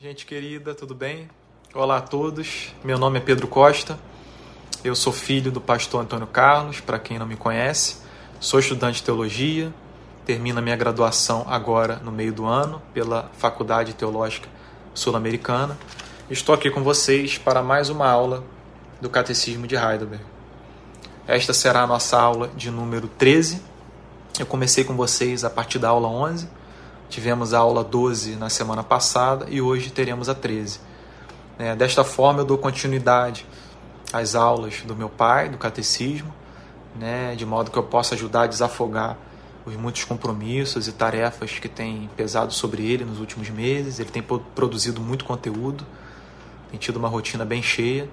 Gente querida, tudo bem? Olá a todos. Meu nome é Pedro Costa. Eu sou filho do pastor Antônio Carlos, para quem não me conhece. Sou estudante de teologia. Termino a minha graduação agora no meio do ano pela Faculdade Teológica Sul-Americana. Estou aqui com vocês para mais uma aula do Catecismo de Heidelberg. Esta será a nossa aula de número 13. Eu comecei com vocês a partir da aula 11 Tivemos a aula 12 na semana passada e hoje teremos a 13. É, desta forma, eu dou continuidade às aulas do meu pai, do catecismo, né, de modo que eu possa ajudar a desafogar os muitos compromissos e tarefas que têm pesado sobre ele nos últimos meses. Ele tem produzido muito conteúdo, tem tido uma rotina bem cheia,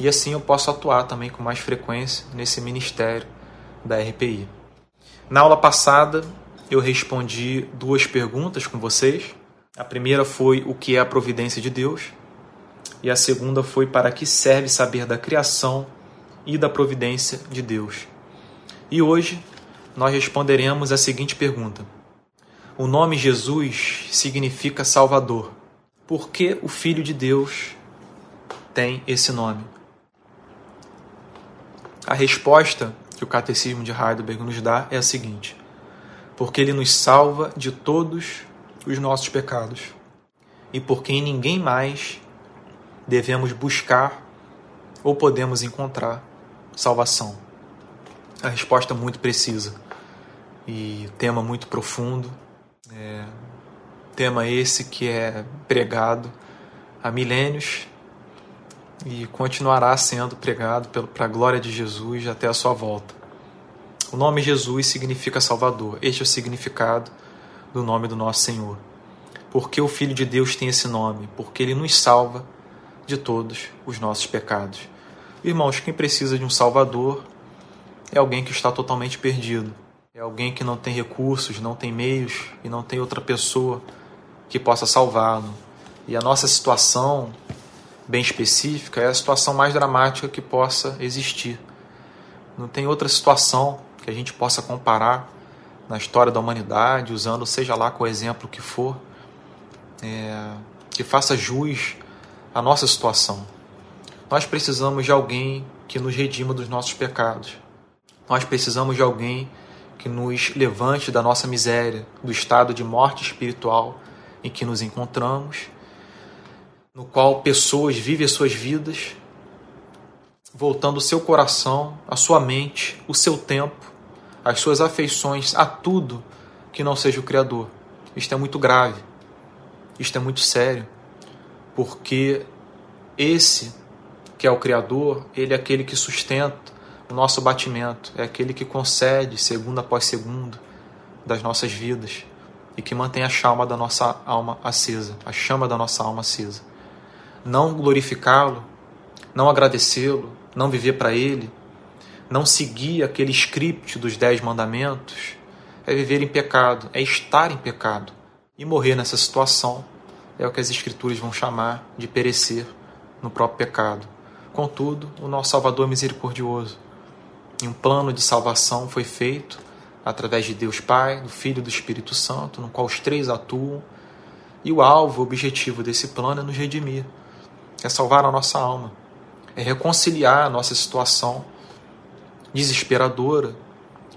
e assim eu posso atuar também com mais frequência nesse ministério da RPI. Na aula passada, eu respondi duas perguntas com vocês. A primeira foi o que é a providência de Deus, e a segunda foi para que serve saber da criação e da providência de Deus. E hoje nós responderemos a seguinte pergunta: O nome Jesus significa Salvador. Por que o Filho de Deus tem esse nome? A resposta que o Catecismo de Heidelberg nos dá é a seguinte: porque Ele nos salva de todos os nossos pecados e porque em ninguém mais devemos buscar ou podemos encontrar salvação. A resposta é muito precisa e tema muito profundo, é, tema esse que é pregado há milênios e continuará sendo pregado para a glória de Jesus até a sua volta. O nome Jesus significa Salvador. Este é o significado do nome do nosso Senhor. Porque o Filho de Deus tem esse nome? Porque ele nos salva de todos os nossos pecados. Irmãos, quem precisa de um Salvador é alguém que está totalmente perdido. É alguém que não tem recursos, não tem meios e não tem outra pessoa que possa salvá-lo. E a nossa situação, bem específica, é a situação mais dramática que possa existir. Não tem outra situação que a gente possa comparar na história da humanidade, usando seja lá qual exemplo que for, é, que faça jus à nossa situação. Nós precisamos de alguém que nos redima dos nossos pecados. Nós precisamos de alguém que nos levante da nossa miséria, do estado de morte espiritual em que nos encontramos, no qual pessoas vivem as suas vidas, voltando o seu coração, a sua mente, o seu tempo as suas afeições a tudo que não seja o Criador. Isto é muito grave, isto é muito sério, porque esse que é o Criador, ele é aquele que sustenta o nosso batimento, é aquele que concede segundo após segundo das nossas vidas e que mantém a chama da nossa alma acesa, a chama da nossa alma acesa. Não glorificá-lo, não agradecê-lo, não viver para ele, não seguir aquele script dos dez mandamentos é viver em pecado, é estar em pecado. E morrer nessa situação é o que as Escrituras vão chamar de perecer no próprio pecado. Contudo, o nosso Salvador é misericordioso. E um plano de salvação foi feito através de Deus Pai, do Filho e do Espírito Santo, no qual os três atuam. E o alvo, o objetivo desse plano é nos redimir, é salvar a nossa alma, é reconciliar a nossa situação desesperadora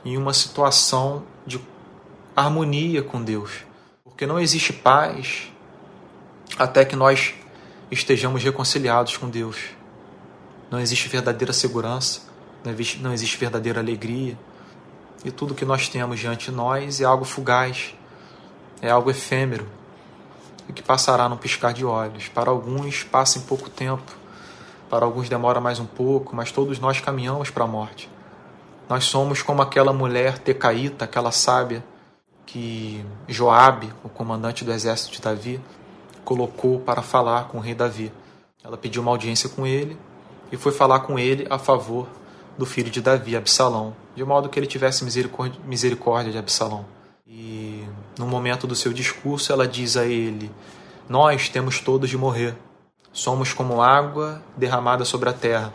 em uma situação de harmonia com Deus. Porque não existe paz até que nós estejamos reconciliados com Deus. Não existe verdadeira segurança, não existe verdadeira alegria. E tudo que nós temos diante de nós é algo fugaz, é algo efêmero e que passará num piscar de olhos. Para alguns passa em pouco tempo, para alguns demora mais um pouco, mas todos nós caminhamos para a morte. Nós somos como aquela mulher tecaíta, aquela sábia que Joabe, o comandante do exército de Davi, colocou para falar com o rei Davi. Ela pediu uma audiência com ele e foi falar com ele a favor do filho de Davi, Absalão, de modo que ele tivesse misericórdia de Absalão. E no momento do seu discurso, ela diz a ele: Nós temos todos de morrer. Somos como água derramada sobre a terra,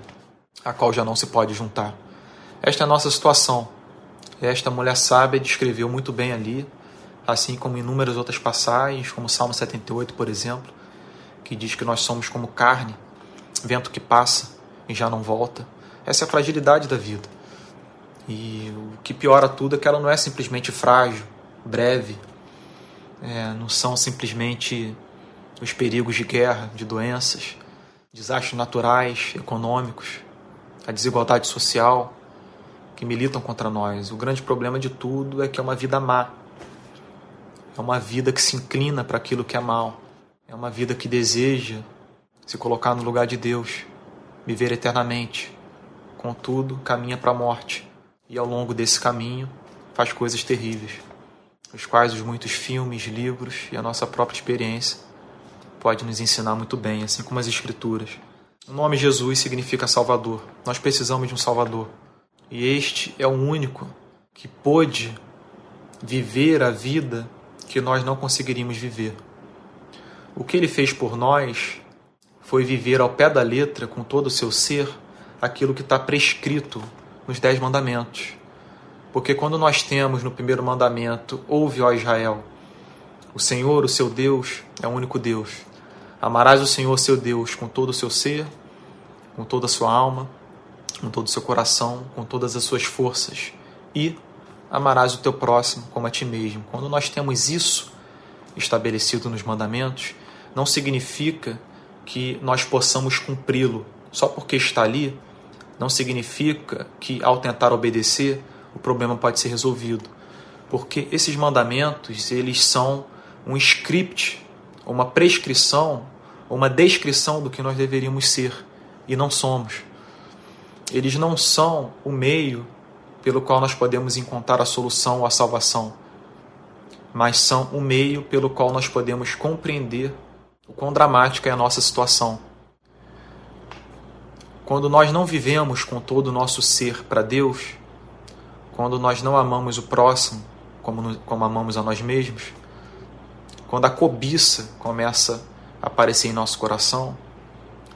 a qual já não se pode juntar. Esta é a nossa situação. Esta mulher sábia descreveu muito bem ali, assim como inúmeras outras passagens, como Salmo 78, por exemplo, que diz que nós somos como carne, vento que passa e já não volta. Essa é a fragilidade da vida. E o que piora tudo é que ela não é simplesmente frágil, breve, é, não são simplesmente os perigos de guerra, de doenças, desastres naturais, econômicos, a desigualdade social que militam contra nós. O grande problema de tudo é que é uma vida má. É uma vida que se inclina para aquilo que é mal. É uma vida que deseja se colocar no lugar de Deus, viver eternamente. Contudo, caminha para a morte e ao longo desse caminho faz coisas terríveis, os quais os muitos filmes, livros e a nossa própria experiência pode nos ensinar muito bem, assim como as escrituras. O nome Jesus significa Salvador. Nós precisamos de um Salvador. E este é o único que pôde viver a vida que nós não conseguiríamos viver. O que ele fez por nós foi viver ao pé da letra, com todo o seu ser, aquilo que está prescrito nos Dez Mandamentos. Porque quando nós temos no primeiro mandamento, ouve, ó Israel, o Senhor, o seu Deus, é o único Deus. Amarás o Senhor, seu Deus, com todo o seu ser, com toda a sua alma, com todo o seu coração, com todas as suas forças. E amarás o teu próximo como a ti mesmo. Quando nós temos isso estabelecido nos mandamentos, não significa que nós possamos cumpri-lo só porque está ali, não significa que ao tentar obedecer o problema pode ser resolvido, porque esses mandamentos eles são um script, uma prescrição, uma descrição do que nós deveríamos ser e não somos. Eles não são o meio pelo qual nós podemos encontrar a solução ou a salvação, mas são o meio pelo qual nós podemos compreender o quão dramática é a nossa situação. Quando nós não vivemos com todo o nosso ser para Deus, quando nós não amamos o próximo como, como amamos a nós mesmos, quando a cobiça começa a aparecer em nosso coração,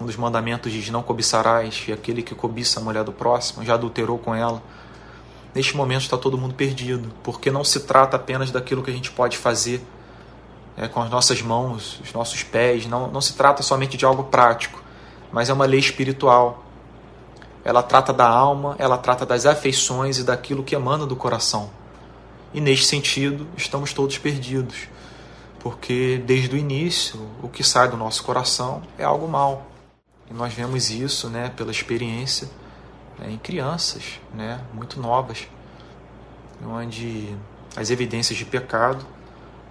um dos mandamentos diz: Não cobiçarás, e aquele que cobiça a mulher do próximo já adulterou com ela. Neste momento está todo mundo perdido, porque não se trata apenas daquilo que a gente pode fazer é, com as nossas mãos, os nossos pés. Não, não se trata somente de algo prático, mas é uma lei espiritual. Ela trata da alma, ela trata das afeições e daquilo que emana do coração. E neste sentido, estamos todos perdidos, porque desde o início, o que sai do nosso coração é algo mal. Nós vemos isso né, pela experiência né, em crianças né, muito novas, onde as evidências de pecado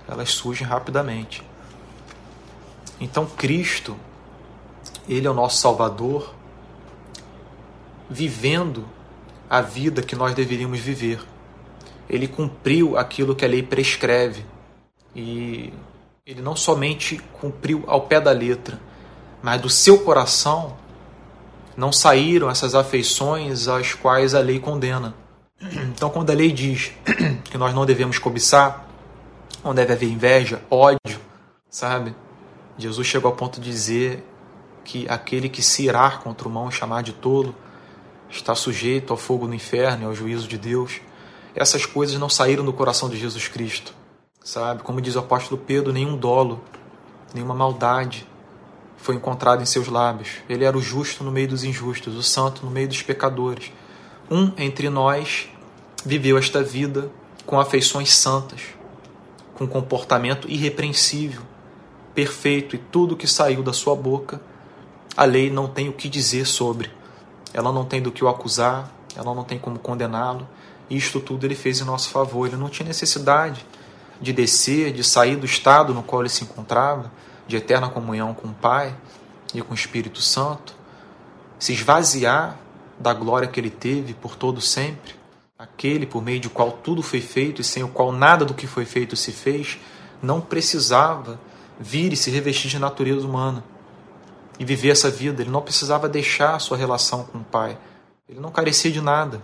elas surgem rapidamente. Então Cristo, ele é o nosso Salvador, vivendo a vida que nós deveríamos viver. Ele cumpriu aquilo que a lei prescreve. E ele não somente cumpriu ao pé da letra, mas do seu coração não saíram essas afeições às quais a lei condena. Então, quando a lei diz que nós não devemos cobiçar, não deve haver inveja, ódio, sabe? Jesus chegou ao ponto de dizer que aquele que se irar contra o mão e chamar de tolo está sujeito ao fogo no inferno e ao juízo de Deus. Essas coisas não saíram do coração de Jesus Cristo, sabe? Como diz o apóstolo Pedro, nenhum dolo, nenhuma maldade foi encontrado em seus lábios. Ele era o justo no meio dos injustos, o santo no meio dos pecadores. Um entre nós viveu esta vida com afeições santas, com comportamento irrepreensível, perfeito, e tudo que saiu da sua boca, a lei não tem o que dizer sobre. Ela não tem do que o acusar, ela não tem como condená-lo. Isto tudo ele fez em nosso favor. Ele não tinha necessidade de descer, de sair do estado no qual ele se encontrava, de eterna comunhão com o Pai e com o Espírito Santo, se esvaziar da glória que ele teve por todo sempre aquele por meio de qual tudo foi feito e sem o qual nada do que foi feito se fez, não precisava vir e se revestir de natureza humana e viver essa vida. Ele não precisava deixar sua relação com o Pai. Ele não carecia de nada.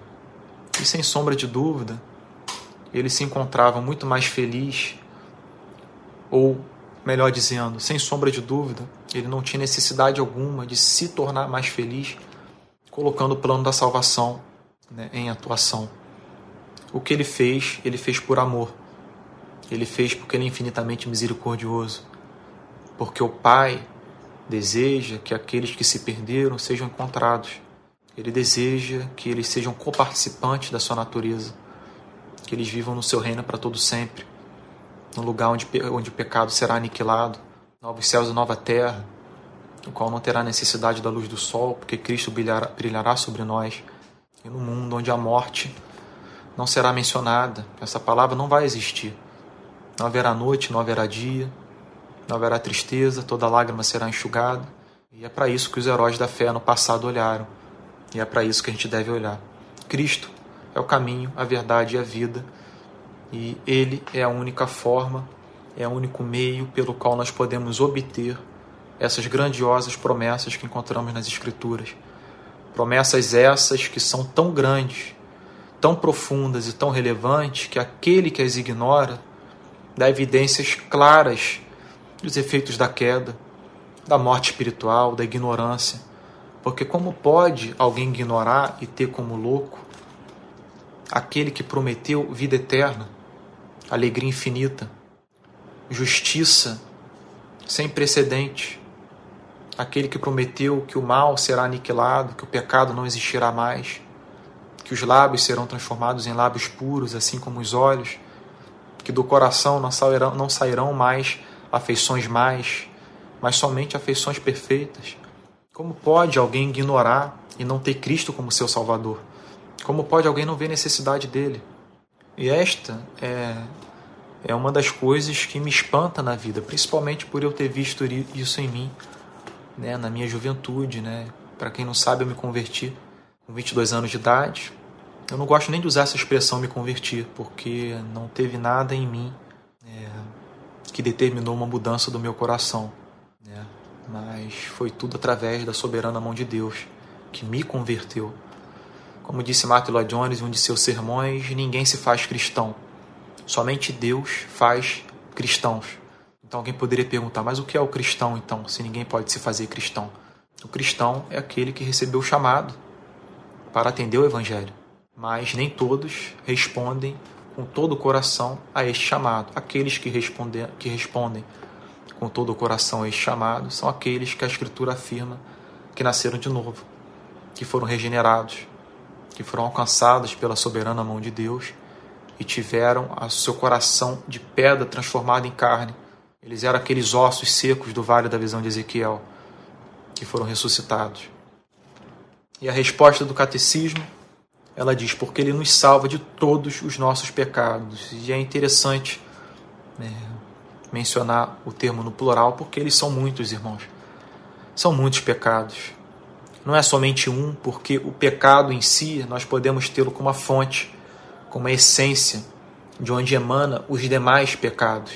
E sem sombra de dúvida, ele se encontrava muito mais feliz, ou melhor dizendo, sem sombra de dúvida, ele não tinha necessidade alguma de se tornar mais feliz, colocando o plano da salvação né, em atuação. O que ele fez, ele fez por amor. Ele fez porque ele é infinitamente misericordioso. Porque o Pai deseja que aqueles que se perderam sejam encontrados. Ele deseja que eles sejam coparticipantes da sua natureza, que eles vivam no seu reino para todo sempre, no lugar onde, onde o pecado será aniquilado, novos céus e nova terra, no qual não terá necessidade da luz do sol, porque Cristo brilhará, brilhará sobre nós, e no mundo onde a morte não será mencionada, essa palavra não vai existir. Não haverá noite, não haverá dia, não haverá tristeza, toda lágrima será enxugada. E é para isso que os heróis da fé no passado olharam. E é para isso que a gente deve olhar. Cristo é o caminho, a verdade e a vida. E Ele é a única forma, é o único meio pelo qual nós podemos obter essas grandiosas promessas que encontramos nas Escrituras. Promessas essas que são tão grandes, tão profundas e tão relevantes que aquele que as ignora dá evidências claras dos efeitos da queda, da morte espiritual, da ignorância. Porque como pode alguém ignorar e ter como louco aquele que prometeu vida eterna, alegria infinita, justiça sem precedente, aquele que prometeu que o mal será aniquilado, que o pecado não existirá mais, que os lábios serão transformados em lábios puros, assim como os olhos, que do coração não sairão, não sairão mais afeições mais, mas somente afeições perfeitas. Como pode alguém ignorar e não ter Cristo como seu Salvador? Como pode alguém não ver necessidade dele? E esta é, é uma das coisas que me espanta na vida, principalmente por eu ter visto isso em mim, né, na minha juventude. Né? Para quem não sabe, eu me converti com 22 anos de idade. Eu não gosto nem de usar essa expressão me convertir, porque não teve nada em mim é, que determinou uma mudança do meu coração. Né? Mas foi tudo através da soberana mão de Deus que me converteu. Como disse Martin Lloyd Jones em um de seus sermões, ninguém se faz cristão. Somente Deus faz cristãos. Então alguém poderia perguntar, mas o que é o cristão então, se ninguém pode se fazer cristão? O cristão é aquele que recebeu o chamado para atender o evangelho, mas nem todos respondem com todo o coração a este chamado. Aqueles que respondem, que respondem com todo o coração a este chamado são aqueles que a Escritura afirma que nasceram de novo, que foram regenerados, que foram alcançados pela soberana mão de Deus e tiveram o seu coração de pedra transformado em carne. Eles eram aqueles ossos secos do vale da visão de Ezequiel que foram ressuscitados. E a resposta do catecismo ela diz, porque ele nos salva de todos os nossos pecados. E é interessante né, mencionar o termo no plural, porque eles são muitos, irmãos. São muitos pecados. Não é somente um, porque o pecado em si nós podemos tê-lo como uma fonte, como uma essência, de onde emana os demais pecados.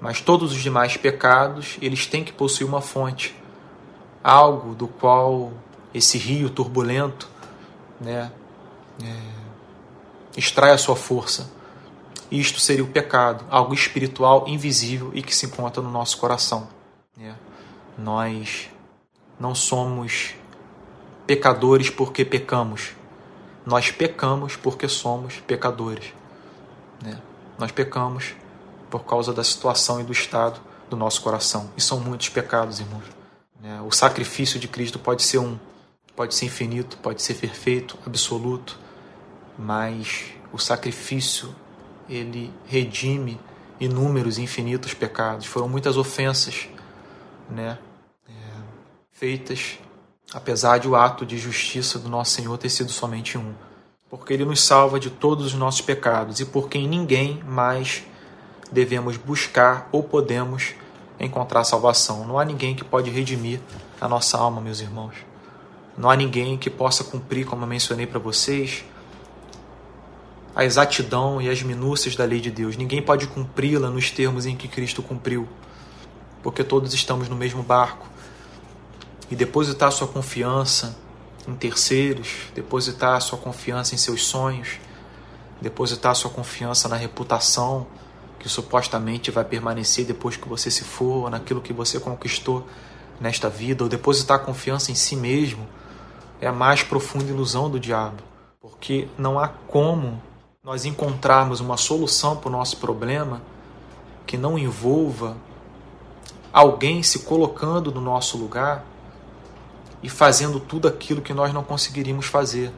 Mas todos os demais pecados, eles têm que possuir uma fonte, algo do qual esse rio turbulento, né, é, extrai a sua força. Isto seria o pecado, algo espiritual invisível e que se encontra no nosso coração. É. Nós não somos pecadores porque pecamos. Nós pecamos porque somos pecadores. Né? Nós pecamos por causa da situação e do estado do nosso coração. E são muitos pecados, irmãos. Né? O sacrifício de Cristo pode ser um, pode ser infinito, pode ser perfeito, absoluto, mas o sacrifício ele redime inúmeros infinitos pecados. Foram muitas ofensas, né, é, feitas, apesar de o ato de justiça do nosso Senhor ter sido somente um, porque ele nos salva de todos os nossos pecados e por quem ninguém mais devemos buscar ou podemos encontrar salvação. Não há ninguém que pode redimir a nossa alma, meus irmãos. Não há ninguém que possa cumprir, como eu mencionei para vocês, a exatidão e as minúcias da lei de Deus. Ninguém pode cumpri-la nos termos em que Cristo cumpriu, porque todos estamos no mesmo barco. E depositar sua confiança em terceiros, depositar sua confiança em seus sonhos, depositar sua confiança na reputação que supostamente vai permanecer depois que você se for, naquilo que você conquistou nesta vida, ou depositar confiança em si mesmo, é a mais profunda ilusão do diabo, porque não há como nós encontrarmos uma solução para o nosso problema que não envolva alguém se colocando no nosso lugar e fazendo tudo aquilo que nós não conseguiríamos fazer.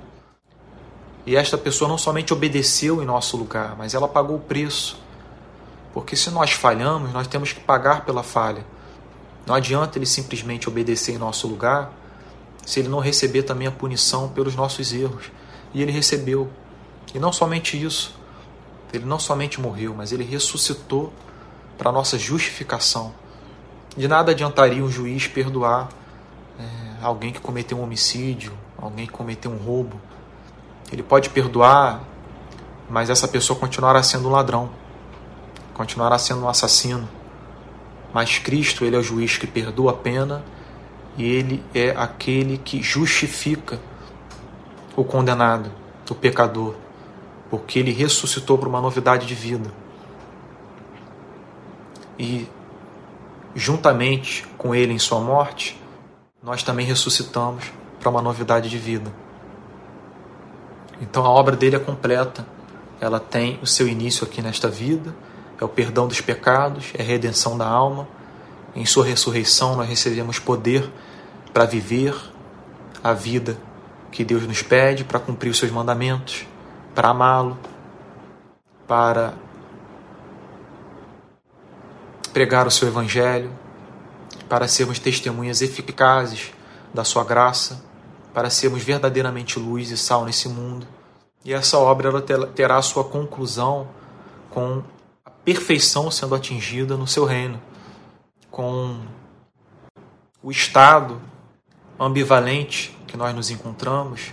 E esta pessoa não somente obedeceu em nosso lugar, mas ela pagou o preço. Porque se nós falhamos, nós temos que pagar pela falha. Não adianta ele simplesmente obedecer em nosso lugar se ele não receber também a punição pelos nossos erros. E ele recebeu. E não somente isso, ele não somente morreu, mas ele ressuscitou para nossa justificação. De nada adiantaria um juiz perdoar é, alguém que cometeu um homicídio, alguém que cometeu um roubo. Ele pode perdoar, mas essa pessoa continuará sendo um ladrão, continuará sendo um assassino. Mas Cristo, ele é o juiz que perdoa a pena e ele é aquele que justifica o condenado, o pecador, porque ele ressuscitou para uma novidade de vida. E juntamente com ele em sua morte, nós também ressuscitamos para uma novidade de vida. Então a obra dele é completa. Ela tem o seu início aqui nesta vida, é o perdão dos pecados, é a redenção da alma. Em sua ressurreição nós recebemos poder para viver a vida que Deus nos pede, para cumprir os seus mandamentos, para amá-lo, para pregar o seu evangelho, para sermos testemunhas eficazes da sua graça, para sermos verdadeiramente luz e sal nesse mundo. E essa obra ela terá sua conclusão com a perfeição sendo atingida no seu reino, com o estado ambivalente que nós nos encontramos,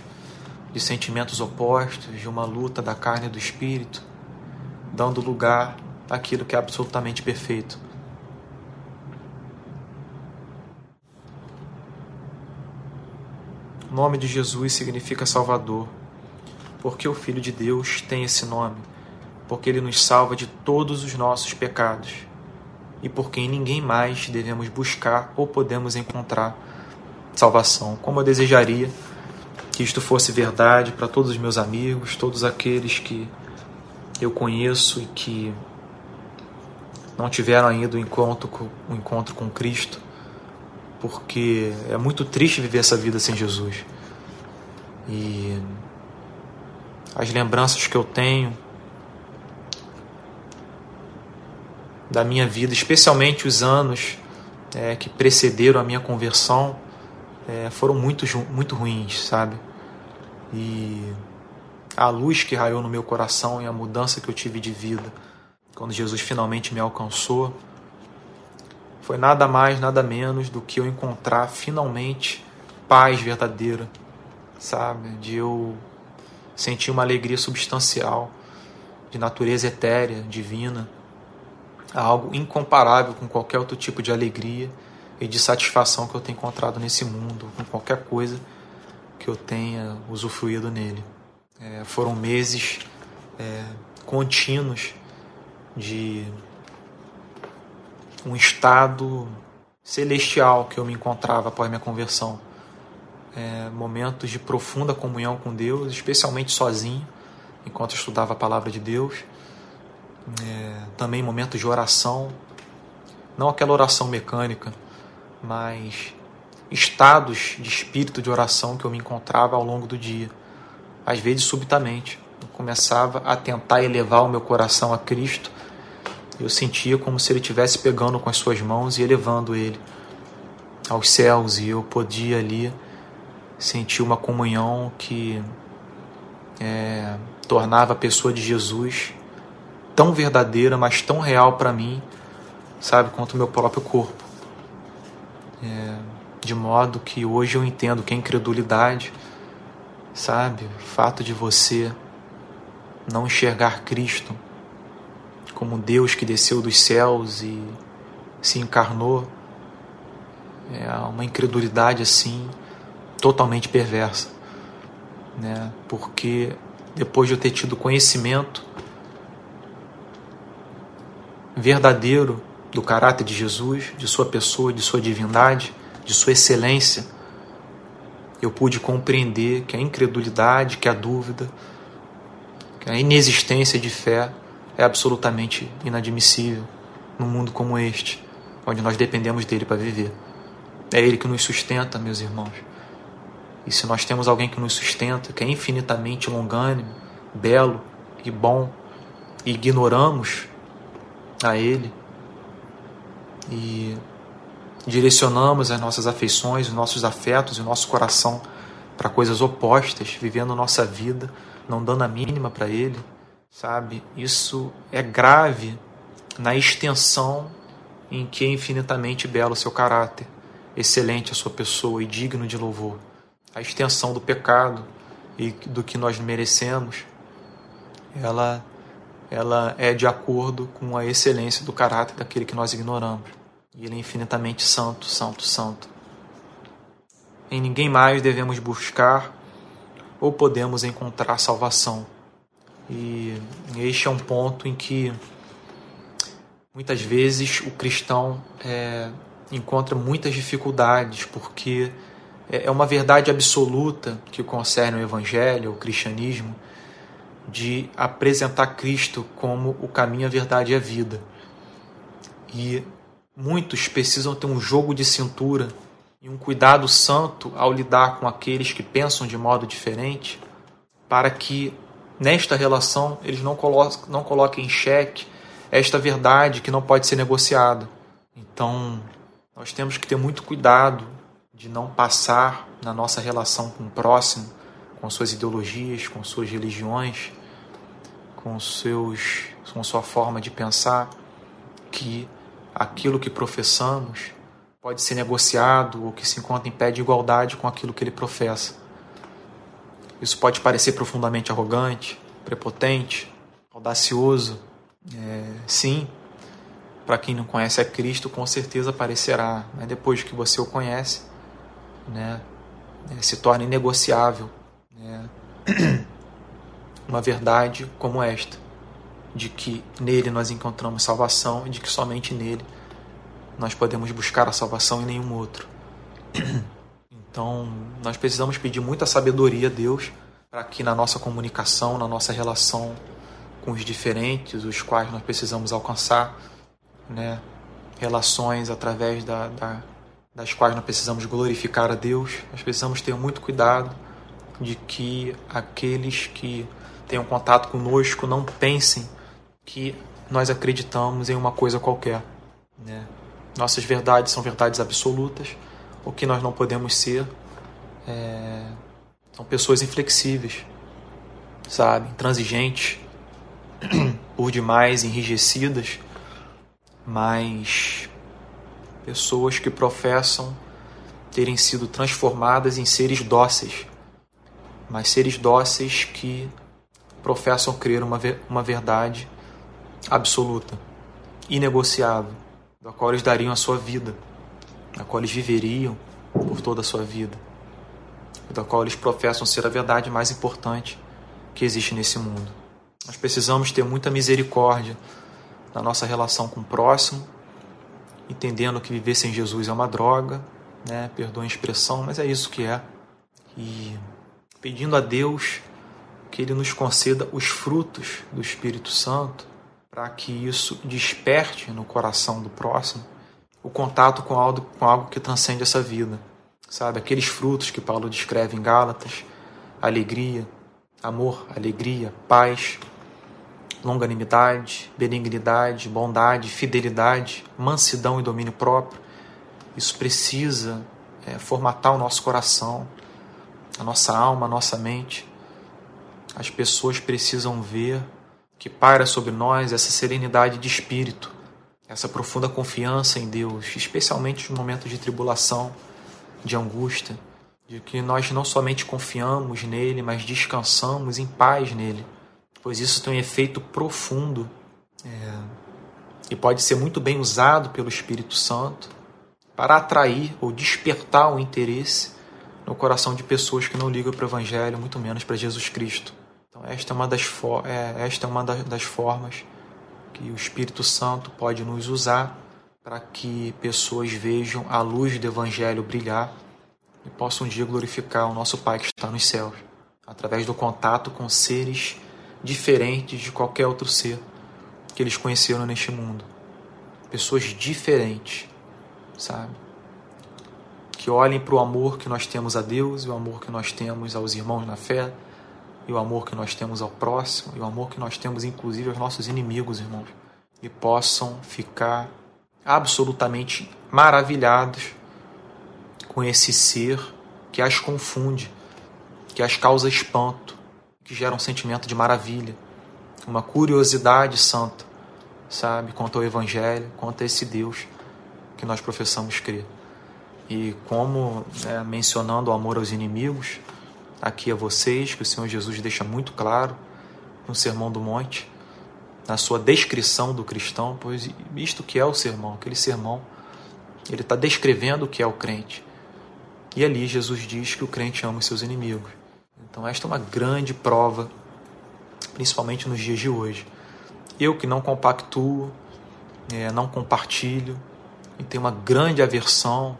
de sentimentos opostos, de uma luta da carne e do espírito, dando lugar àquilo que é absolutamente perfeito. Nome de Jesus significa Salvador. Porque o Filho de Deus tem esse nome? Porque ele nos salva de todos os nossos pecados e por quem ninguém mais devemos buscar ou podemos encontrar salvação. Como eu desejaria que isto fosse verdade para todos os meus amigos, todos aqueles que eu conheço e que não tiveram ainda o encontro com, o encontro com Cristo porque é muito triste viver essa vida sem Jesus. E as lembranças que eu tenho da minha vida, especialmente os anos é, que precederam a minha conversão, é, foram muito, muito ruins, sabe? E a luz que raiou no meu coração e a mudança que eu tive de vida quando Jesus finalmente me alcançou foi nada mais, nada menos do que eu encontrar finalmente paz verdadeira, sabe? De eu sentir uma alegria substancial, de natureza etérea, divina, algo incomparável com qualquer outro tipo de alegria e de satisfação que eu tenho encontrado nesse mundo, com qualquer coisa que eu tenha usufruído nele. É, foram meses é, contínuos de um estado celestial que eu me encontrava após minha conversão. É, momentos de profunda comunhão com Deus, especialmente sozinho, enquanto estudava a palavra de Deus. É, também momentos de oração, não aquela oração mecânica, mas estados de espírito de oração que eu me encontrava ao longo do dia. Às vezes, subitamente, eu começava a tentar elevar o meu coração a Cristo eu sentia como se ele estivesse pegando com as suas mãos e elevando ele aos céus, e eu podia ali sentir uma comunhão que é, tornava a pessoa de Jesus tão verdadeira, mas tão real para mim, sabe, quanto o meu próprio corpo. É, de modo que hoje eu entendo que a incredulidade, sabe, o fato de você não enxergar Cristo como Deus que desceu dos céus e se encarnou. É uma incredulidade assim totalmente perversa, né? Porque depois de eu ter tido conhecimento verdadeiro do caráter de Jesus, de sua pessoa, de sua divindade, de sua excelência, eu pude compreender que a incredulidade, que a dúvida, que a inexistência de fé é absolutamente inadmissível num mundo como este, onde nós dependemos dele para viver. É ele que nos sustenta, meus irmãos. E se nós temos alguém que nos sustenta, que é infinitamente longânimo, belo e bom, e ignoramos a ele e direcionamos as nossas afeições, os nossos afetos e o nosso coração para coisas opostas, vivendo nossa vida, não dando a mínima para ele, sabe? Isso é grave na extensão em que é infinitamente belo o seu caráter, excelente a sua pessoa e digno de louvor. A extensão do pecado e do que nós merecemos, ela ela é de acordo com a excelência do caráter daquele que nós ignoramos. E ele é infinitamente santo, santo, santo. Em ninguém mais devemos buscar ou podemos encontrar salvação. E este é um ponto em que muitas vezes o cristão é, encontra muitas dificuldades, porque é, é uma verdade absoluta que concerne o Evangelho, o cristianismo, de apresentar Cristo como o caminho, a verdade e a vida. E muitos precisam ter um jogo de cintura e um cuidado santo ao lidar com aqueles que pensam de modo diferente, para que nesta relação eles não coloquem, não coloquem em xeque esta verdade que não pode ser negociada. Então, nós temos que ter muito cuidado de não passar na nossa relação com o próximo, com suas ideologias, com suas religiões, com seus com sua forma de pensar que aquilo que professamos pode ser negociado ou que se encontra em pé de igualdade com aquilo que ele professa. Isso pode parecer profundamente arrogante, prepotente, audacioso, é, sim, para quem não conhece a Cristo, com certeza parecerá, mas depois que você o conhece, né, é, se torna inegociável né, uma verdade como esta, de que nele nós encontramos salvação e de que somente nele nós podemos buscar a salvação e nenhum outro. Então, nós precisamos pedir muita sabedoria a Deus para que na nossa comunicação, na nossa relação com os diferentes, os quais nós precisamos alcançar, né? relações através da, da, das quais nós precisamos glorificar a Deus. Nós precisamos ter muito cuidado de que aqueles que tenham contato conosco não pensem que nós acreditamos em uma coisa qualquer. Né? Nossas verdades são verdades absolutas. O que nós não podemos ser é... são pessoas inflexíveis, sabe? Intransigentes, por demais enrijecidas, mas pessoas que professam terem sido transformadas em seres dóceis, mas seres dóceis que professam crer uma, uma verdade absoluta, inegociável, da qual eles dariam a sua vida, da qual eles viveriam por toda a sua vida, da qual eles professam ser a verdade mais importante que existe nesse mundo. Nós precisamos ter muita misericórdia na nossa relação com o próximo, entendendo que viver sem Jesus é uma droga, né? perdoa a expressão, mas é isso que é. E pedindo a Deus que Ele nos conceda os frutos do Espírito Santo, para que isso desperte no coração do próximo o contato com algo, com algo que transcende essa vida. Sabe? Aqueles frutos que Paulo descreve em Gálatas: alegria, amor, alegria, paz, longanimidade, benignidade, bondade, fidelidade, mansidão e domínio próprio. Isso precisa é, formatar o nosso coração, a nossa alma, a nossa mente. As pessoas precisam ver que paira sobre nós essa serenidade de espírito, essa profunda confiança em Deus, especialmente nos momentos de tribulação, de angústia, de que nós não somente confiamos nele, mas descansamos em paz nele pois isso tem um efeito profundo é, e pode ser muito bem usado pelo Espírito Santo para atrair ou despertar o interesse no coração de pessoas que não ligam para o Evangelho, muito menos para Jesus Cristo. Então, esta é uma das, é, esta é uma das formas que o Espírito Santo pode nos usar para que pessoas vejam a luz do Evangelho brilhar e possam um dia glorificar o nosso Pai que está nos céus, através do contato com seres diferentes de qualquer outro ser que eles conheceram neste mundo. Pessoas diferentes, sabe? Que olhem para o amor que nós temos a Deus e o amor que nós temos aos irmãos na fé e o amor que nós temos ao próximo e o amor que nós temos inclusive aos nossos inimigos, irmãos, e possam ficar absolutamente maravilhados com esse ser que as confunde, que as causa espanto, que gera um sentimento de maravilha, uma curiosidade santa, sabe, quanto ao Evangelho, quanto a esse Deus que nós professamos crer. E como, é, mencionando o amor aos inimigos, aqui a vocês, que o Senhor Jesus deixa muito claro no Sermão do Monte, na sua descrição do cristão, pois isto que é o sermão, aquele sermão, ele está descrevendo o que é o crente. E ali Jesus diz que o crente ama os seus inimigos. Então esta é uma grande prova, principalmente nos dias de hoje. Eu que não compactuo, é, não compartilho, e tenho uma grande aversão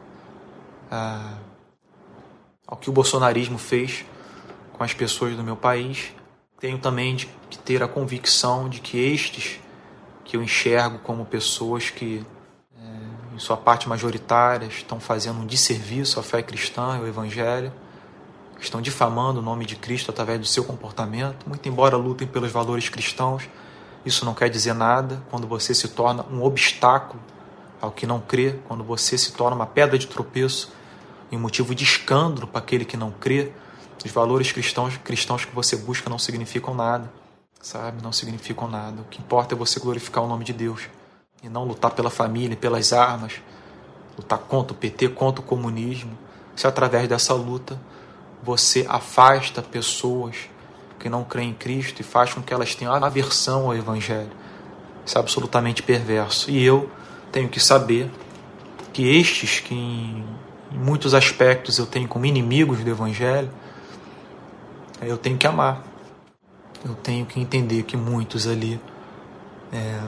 ah, ao que o bolsonarismo fez com as pessoas do meu país, tenho também de ter a convicção de que estes que eu enxergo como pessoas que, é, em sua parte majoritária, estão fazendo um desserviço à fé cristã e ao Evangelho, estão difamando o nome de Cristo através do seu comportamento, muito embora lutem pelos valores cristãos, isso não quer dizer nada quando você se torna um obstáculo ao que não crê, quando você se torna uma pedra de tropeço e um motivo de escândalo para aquele que não crê os valores cristãos, cristãos que você busca não significam nada, sabe? Não significam nada. O que importa é você glorificar o nome de Deus e não lutar pela família, pelas armas, lutar contra o PT, contra o comunismo. Se através dessa luta você afasta pessoas que não creem em Cristo e faz com que elas tenham aversão ao Evangelho. Isso é absolutamente perverso. E eu tenho que saber que estes que em muitos aspectos eu tenho como inimigos do Evangelho, eu tenho que amar. Eu tenho que entender que muitos ali é,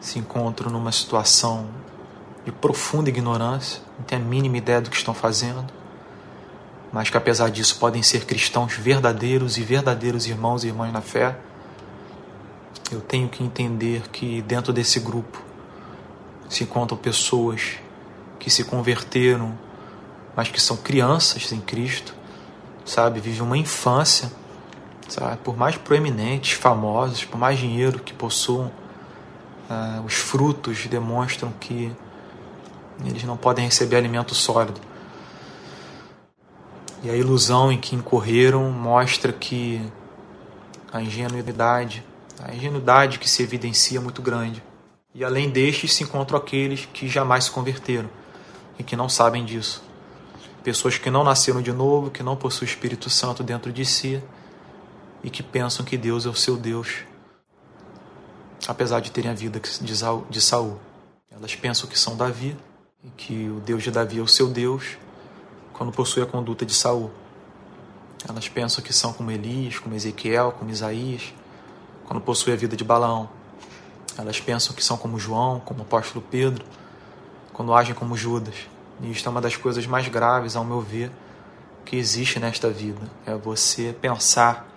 se encontram numa situação de profunda ignorância, não têm a mínima ideia do que estão fazendo, mas que apesar disso podem ser cristãos verdadeiros e verdadeiros irmãos e irmãs na fé. Eu tenho que entender que dentro desse grupo se encontram pessoas que se converteram, mas que são crianças em Cristo sabe? Vive uma infância, sabe? Por mais proeminentes, famosos, por mais dinheiro que possuam, uh, os frutos demonstram que eles não podem receber alimento sólido. E a ilusão em que incorreram mostra que a ingenuidade, a ingenuidade que se evidencia é muito grande. E além destes se encontram aqueles que jamais se converteram e que não sabem disso pessoas que não nasceram de novo, que não possuem o Espírito Santo dentro de si e que pensam que Deus é o seu Deus, apesar de terem a vida de Saul. Elas pensam que são Davi e que o Deus de Davi é o seu Deus quando possui a conduta de Saul. Elas pensam que são como Elias, como Ezequiel, como Isaías, quando possui a vida de Balaão. Elas pensam que são como João, como o apóstolo Pedro, quando agem como Judas. E isto é uma das coisas mais graves, ao meu ver, que existe nesta vida. É você pensar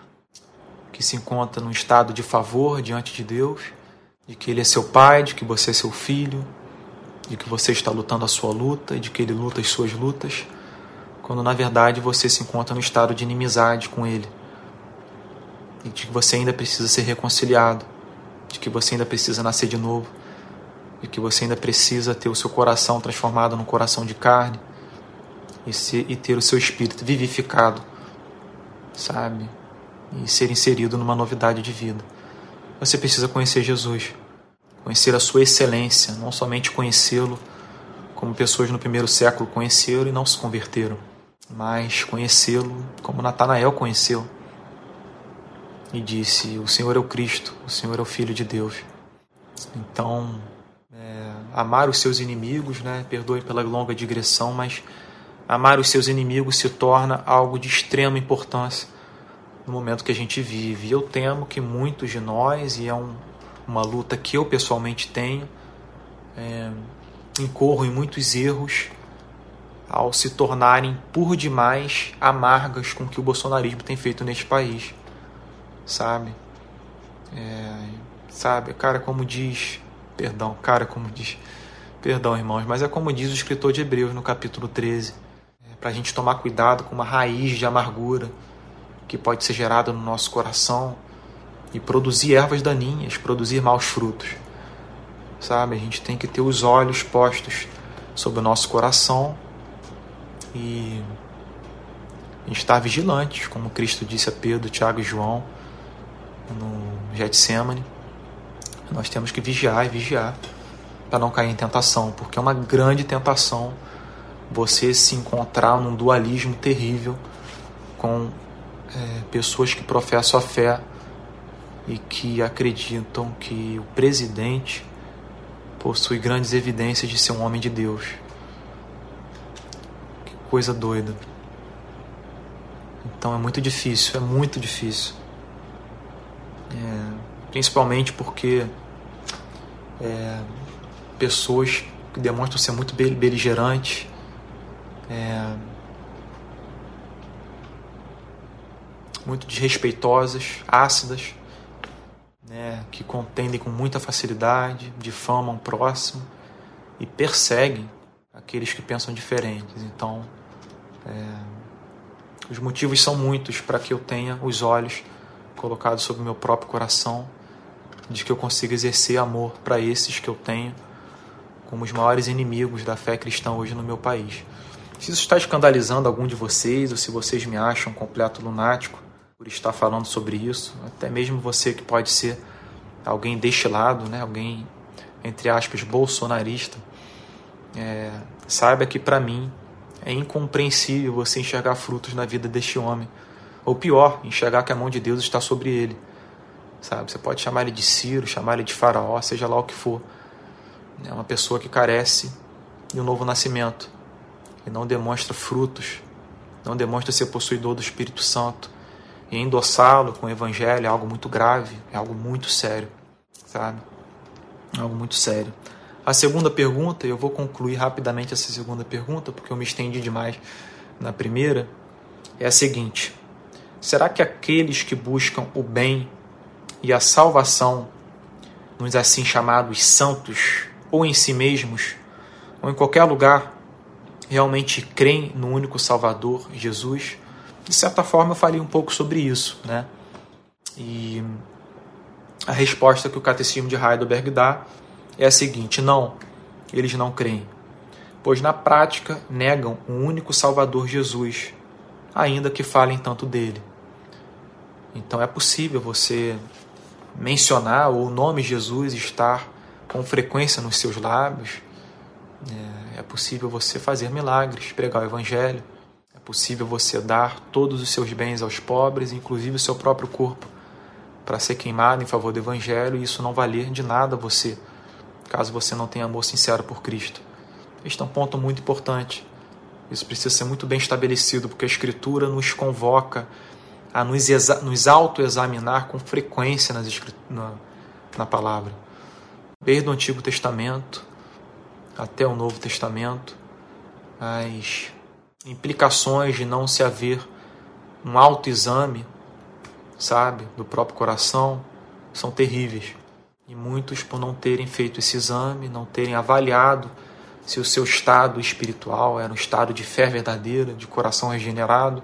que se encontra num estado de favor diante de Deus, de que Ele é seu pai, de que você é seu filho, de que você está lutando a sua luta e de que Ele luta as suas lutas, quando na verdade você se encontra no estado de inimizade com Ele. E de que você ainda precisa ser reconciliado, de que você ainda precisa nascer de novo e que você ainda precisa ter o seu coração transformado num coração de carne e, se, e ter o seu espírito vivificado, sabe? E ser inserido numa novidade de vida. Você precisa conhecer Jesus, conhecer a sua excelência, não somente conhecê-lo como pessoas no primeiro século conheceram e não se converteram, mas conhecê-lo como Natanael conheceu e disse: O Senhor é o Cristo, o Senhor é o Filho de Deus. Então, amar os seus inimigos, né? Perdoe pela longa digressão, mas amar os seus inimigos se torna algo de extrema importância no momento que a gente vive. Eu temo que muitos de nós, e é um, uma luta que eu pessoalmente tenho, é, incorro em muitos erros ao se tornarem por demais amargas com o que o bolsonarismo tem feito neste país, sabe? É, sabe, cara, como diz Perdão, cara, como diz Perdão, irmãos, mas é como diz o escritor de Hebreus no capítulo 13, é para a gente tomar cuidado com uma raiz de amargura que pode ser gerada no nosso coração e produzir ervas daninhas, produzir maus frutos. Sabe? A gente tem que ter os olhos postos sobre o nosso coração e estar vigilantes, como Cristo disse a Pedro, Tiago e João no Getsemane. Nós temos que vigiar e vigiar para não cair em tentação, porque é uma grande tentação você se encontrar num dualismo terrível com é, pessoas que professam a fé e que acreditam que o presidente possui grandes evidências de ser um homem de Deus. Que coisa doida. Então é muito difícil, é muito difícil. É, principalmente porque é, pessoas que demonstram ser muito beligerantes, é, muito desrespeitosas, ácidas, né, que contendem com muita facilidade, difamam o próximo e perseguem aqueles que pensam diferentes. Então, é, os motivos são muitos para que eu tenha os olhos colocados sobre o meu próprio coração, de que eu consiga exercer amor para esses que eu tenho como os maiores inimigos da fé cristã hoje no meu país. Se isso está escandalizando algum de vocês, ou se vocês me acham completo lunático por estar falando sobre isso, até mesmo você que pode ser alguém deste lado, né, alguém, entre aspas, bolsonarista, é, saiba que para mim é incompreensível você enxergar frutos na vida deste homem. Ou pior, enxergar que a mão de Deus está sobre ele. Sabe? Você pode chamar ele de Ciro, chamar ele de Faraó, seja lá o que for. É uma pessoa que carece de um novo nascimento e não demonstra frutos, não demonstra ser possuidor do Espírito Santo. E endossá-lo com o Evangelho é algo muito grave, é algo muito sério, sabe? É algo muito sério. A segunda pergunta, eu vou concluir rapidamente essa segunda pergunta, porque eu me estendi demais na primeira, é a seguinte: será que aqueles que buscam o bem e a salvação, nos assim chamados santos, ou em si mesmos, ou em qualquer lugar, realmente creem no único Salvador, Jesus? De certa forma, eu falei um pouco sobre isso, né? E a resposta que o Catecismo de Heidelberg dá é a seguinte: não, eles não creem, pois na prática negam o único Salvador Jesus, ainda que falem tanto dele. Então é possível você mencionar o nome Jesus estar com frequência nos seus lábios. É, é possível você fazer milagres, pregar o Evangelho. É possível você dar todos os seus bens aos pobres, inclusive o seu próprio corpo, para ser queimado em favor do Evangelho e isso não valer de nada a você caso você não tenha amor sincero por Cristo. Este é um ponto muito importante. Isso precisa ser muito bem estabelecido, porque a Escritura nos convoca a nos, nos autoexaminar com frequência nas na, na palavra. Desde o Antigo Testamento até o Novo Testamento, as implicações de não se haver um autoexame, sabe, do próprio coração, são terríveis. E muitos, por não terem feito esse exame, não terem avaliado se o seu estado espiritual era um estado de fé verdadeira, de coração regenerado,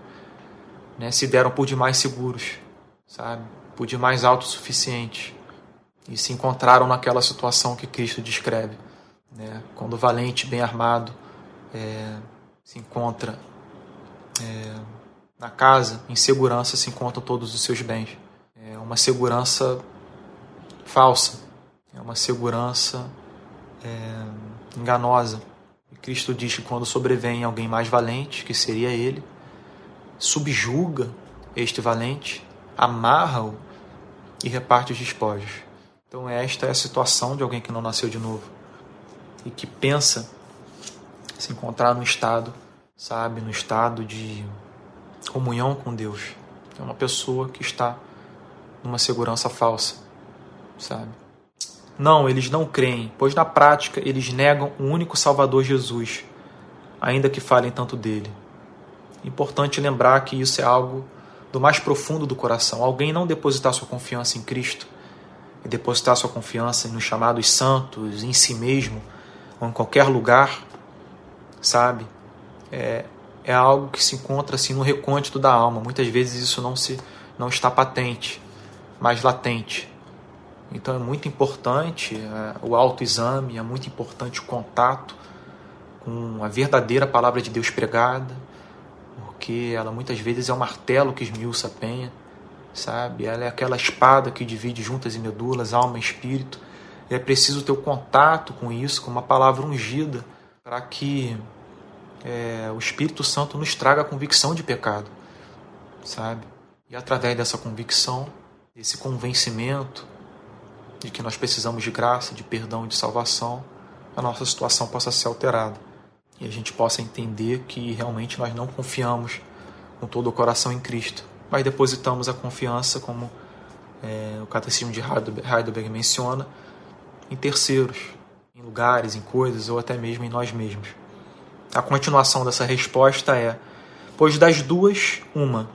né, se deram por demais seguros, sabe? Por demais autossuficientes. E se encontraram naquela situação que Cristo descreve. Né? Quando o valente, bem armado, é, se encontra é, na casa, em segurança, se encontram todos os seus bens. É uma segurança falsa, é uma segurança é, enganosa. E Cristo diz que quando sobrevém alguém mais valente, que seria ele, subjuga este valente, amarra-o e reparte os despojos. Então esta é a situação de alguém que não nasceu de novo e que pensa se encontrar no estado, sabe, no estado de comunhão com Deus. É uma pessoa que está numa segurança falsa sabe? Não, eles não creem, pois na prática eles negam o único Salvador Jesus, ainda que falem tanto dele. Importante lembrar que isso é algo do mais profundo do coração. Alguém não depositar sua confiança em Cristo e depositar sua confiança nos chamados santos, em si mesmo, ou em qualquer lugar, sabe? É, é algo que se encontra assim no recôndito da alma. Muitas vezes isso não se não está patente, mas latente. Então é muito importante é, o autoexame, é muito importante o contato com a verdadeira palavra de Deus pregada, porque ela muitas vezes é um martelo que esmiuça a penha, sabe? Ela é aquela espada que divide juntas e medulas, alma e espírito. E é preciso ter o contato com isso, com uma palavra ungida, para que é, o Espírito Santo nos traga a convicção de pecado, sabe? E através dessa convicção, desse convencimento de que nós precisamos de graça, de perdão e de salvação, a nossa situação possa ser alterada e a gente possa entender que realmente nós não confiamos com todo o coração em Cristo, mas depositamos a confiança, como é, o Catecismo de Heidelberg menciona, em terceiros, em lugares, em coisas ou até mesmo em nós mesmos. A continuação dessa resposta é: Pois das duas, uma,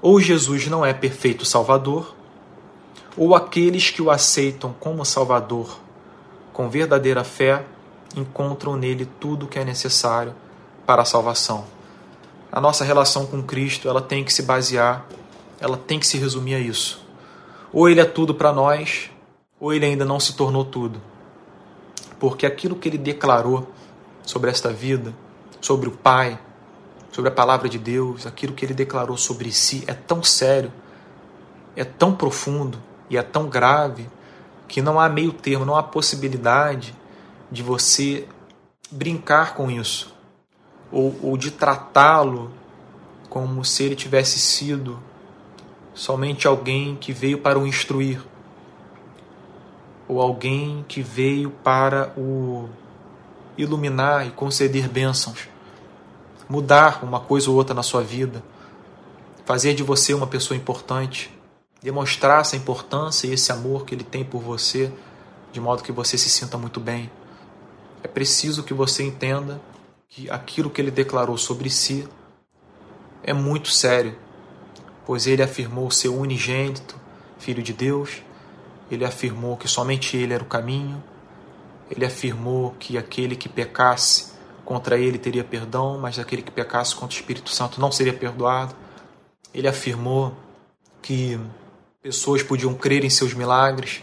ou Jesus não é perfeito Salvador, ou aqueles que o aceitam como Salvador com verdadeira fé encontram nele tudo o que é necessário para a salvação. A nossa relação com Cristo, ela tem que se basear, ela tem que se resumir a isso. Ou ele é tudo para nós, ou ele ainda não se tornou tudo. Porque aquilo que ele declarou sobre esta vida, sobre o Pai, sobre a palavra de Deus, aquilo que ele declarou sobre si é tão sério, é tão profundo e é tão grave que não há meio termo, não há possibilidade de você brincar com isso ou, ou de tratá-lo como se ele tivesse sido somente alguém que veio para o instruir ou alguém que veio para o iluminar e conceder bênçãos, mudar uma coisa ou outra na sua vida, fazer de você uma pessoa importante, demonstrar essa importância e esse amor que ele tem por você, de modo que você se sinta muito bem. É preciso que você entenda que aquilo que ele declarou sobre si é muito sério, pois ele afirmou ser unigênito, filho de Deus, ele afirmou que somente ele era o caminho, ele afirmou que aquele que pecasse contra ele teria perdão, mas aquele que pecasse contra o Espírito Santo não seria perdoado. Ele afirmou que pessoas podiam crer em seus milagres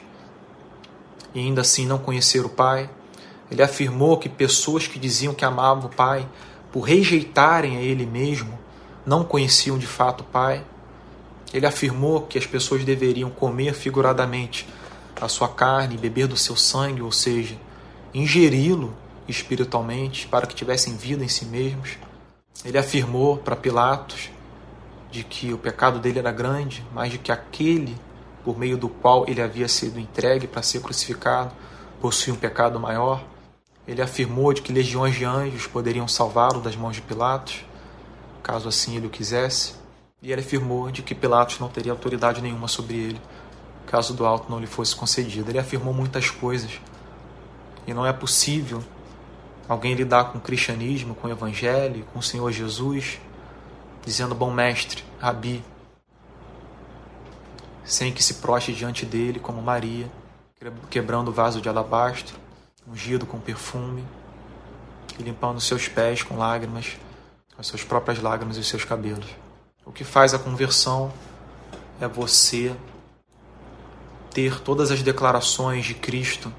e ainda assim não conhecer o Pai. Ele afirmou que pessoas que diziam que amavam o Pai, por rejeitarem a Ele mesmo, não conheciam de fato o Pai. Ele afirmou que as pessoas deveriam comer figuradamente a sua carne beber do seu sangue, ou seja, ingeri-lo espiritualmente para que tivessem vida em si mesmos. Ele afirmou para Pilatos de que o pecado dele era grande, mas de que aquele por meio do qual ele havia sido entregue para ser crucificado possuía um pecado maior. Ele afirmou de que legiões de anjos poderiam salvá-lo das mãos de Pilatos, caso assim ele o quisesse. E ele afirmou de que Pilatos não teria autoridade nenhuma sobre ele, caso do alto não lhe fosse concedido. Ele afirmou muitas coisas. E não é possível alguém lidar com o cristianismo, com o evangelho, com o Senhor Jesus, dizendo bom mestre, rabi, sem que se proste diante dele como Maria, quebrando o vaso de alabastro ungido com perfume e limpando seus pés com lágrimas, as suas próprias lágrimas e os seus cabelos. O que faz a conversão é você ter todas as declarações de Cristo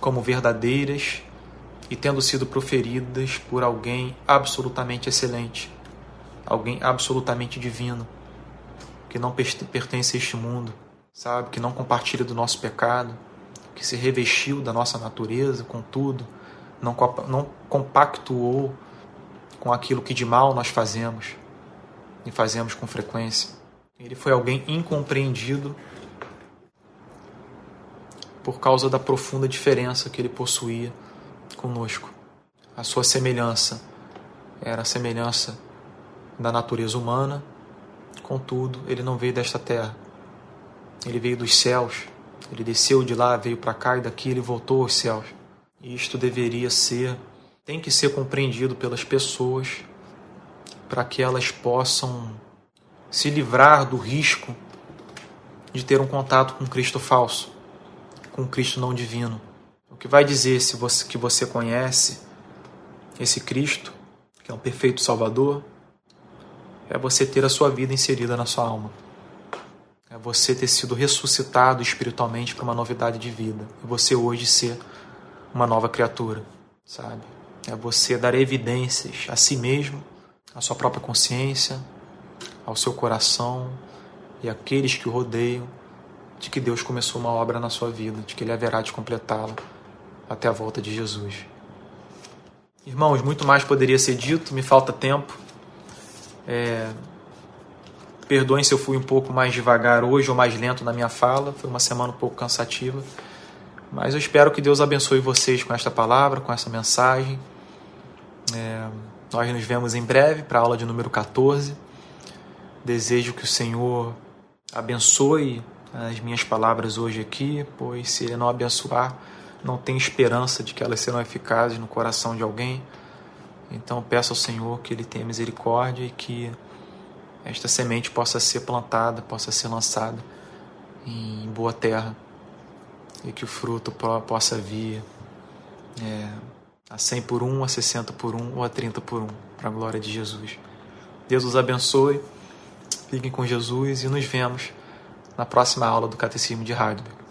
como verdadeiras e tendo sido proferidas por alguém absolutamente excelente, alguém absolutamente divino, que não pertence a este mundo, sabe, que não compartilha do nosso pecado, que se revestiu da nossa natureza, contudo, não, não compactuou com aquilo que de mal nós fazemos e fazemos com frequência. Ele foi alguém incompreendido por causa da profunda diferença que ele possuía conosco. A sua semelhança era a semelhança da natureza humana, contudo, ele não veio desta terra. Ele veio dos céus ele desceu de lá, veio para cá e daqui ele voltou aos céus. Isto deveria ser, tem que ser compreendido pelas pessoas para que elas possam se livrar do risco de ter um contato com Cristo falso, com Cristo não divino. que vai dizer se você que você conhece esse Cristo, que é um perfeito Salvador, é você ter a sua vida inserida na sua alma. É você ter sido ressuscitado espiritualmente para uma novidade de vida. E você hoje ser uma nova criatura, sabe? É você dar evidências a si mesmo, à sua própria consciência, ao seu coração e àqueles que o rodeiam, de que Deus começou uma obra na sua vida, de que Ele haverá de completá-la até a volta de Jesus. Irmãos, muito mais poderia ser dito, me falta tempo. É... Perdoem se eu fui um pouco mais devagar hoje ou mais lento na minha fala, foi uma semana um pouco cansativa. Mas eu espero que Deus abençoe vocês com esta palavra, com essa mensagem. É... Nós nos vemos em breve para a aula de número 14. Desejo que o Senhor abençoe as minhas palavras hoje aqui, pois se Ele não abençoar, não tem esperança de que elas serão eficazes no coração de alguém. Então peço ao Senhor que Ele tenha misericórdia e que esta semente possa ser plantada, possa ser lançada em boa terra e que o fruto possa vir é, a 100 por 1, a 60 por 1 ou a 30 por 1, para a glória de Jesus. Deus os abençoe, fiquem com Jesus e nos vemos na próxima aula do Catecismo de Heidelberg.